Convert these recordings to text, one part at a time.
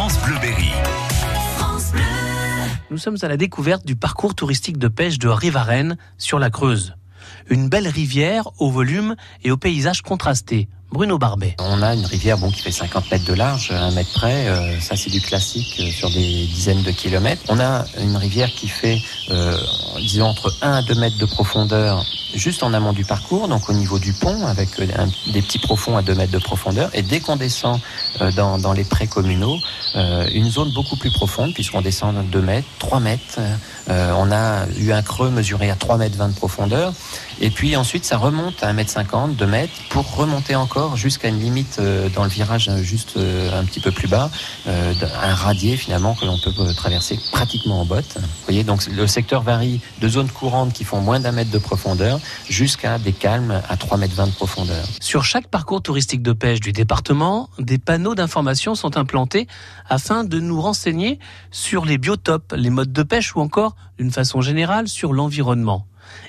France Bleu Berry. Nous sommes à la découverte du parcours touristique de pêche de Rivarennes sur la Creuse. Une belle rivière au volume et au paysage contrasté. Bruno Barbet. On a une rivière bon, qui fait 50 mètres de large, à un mètre près. Euh, ça, c'est du classique euh, sur des dizaines de kilomètres. On a une rivière qui fait, euh, disons, entre 1 à 2 mètres de profondeur juste en amont du parcours, donc au niveau du pont, avec euh, des petits profonds à 2 mètres de profondeur. Et dès qu'on descend euh, dans, les prés communaux, euh, une zone beaucoup plus profonde, puisqu'on descend 2 mètres, 3 mètres. on a eu un creux mesuré à 3 mètres 20 de profondeur. Et puis ensuite, ça remonte à 1m50, 2 mètres, pour remonter encore jusqu'à une limite dans le virage juste un petit peu plus bas, un radier finalement que l'on peut traverser pratiquement en botte. Vous voyez, donc le secteur varie de zones courantes qui font moins d'un mètre de profondeur jusqu'à des calmes à 3 mètres 20 de profondeur. Sur chaque parcours touristique de pêche du département, des panneaux d'information sont implantés afin de nous renseigner sur les biotopes, les modes de pêche ou encore, d'une façon générale, sur l'environnement.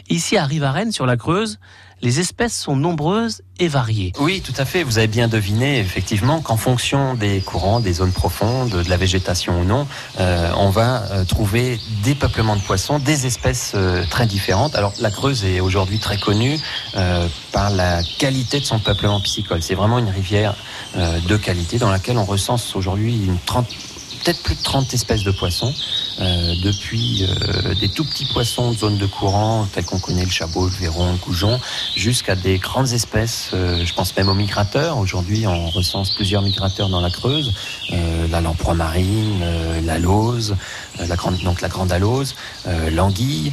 Ici, à Rivarennes, sur la Creuse, les espèces sont nombreuses et variées. Oui, tout à fait. Vous avez bien deviné, effectivement, qu'en fonction des courants, des zones profondes, de la végétation ou non, euh, on va euh, trouver des peuplements de poissons, des espèces euh, très différentes. Alors, la Creuse est aujourd'hui très connue par la qualité de son peuplement piscicole. C'est vraiment une rivière de qualité dans laquelle on recense aujourd'hui une trentaine peut-être plus de 30 espèces de poissons, euh, depuis euh, des tout petits poissons de zone de courant, tels qu'on connaît le chabot, le verron, le goujon, jusqu'à des grandes espèces, euh, je pense même aux migrateurs. Aujourd'hui, on recense plusieurs migrateurs dans la Creuse, la lamproie marine, la lauze, la grande, donc la grande alose, l'anguille.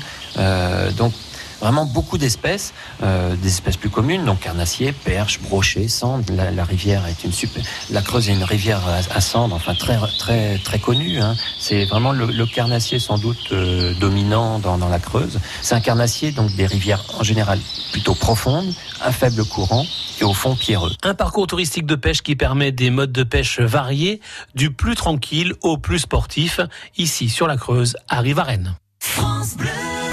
donc vraiment beaucoup d'espèces, euh, des espèces plus communes, donc carnassiers, perches, brochets, cendres. La, rivière est une super, la Creuse est une rivière à, cendres, enfin très très très connue. Hein. C'est vraiment le, carnassier sans doute euh, dominant dans, dans la Creuse. C'est un carnassier donc des rivières en général plutôt profondes, à faible courant et au fond pierreux. Un parcours touristique de pêche qui permet des modes de pêche variés, du plus tranquille au plus sportif, ici sur la Creuse, à Rivarennes. France Bleu.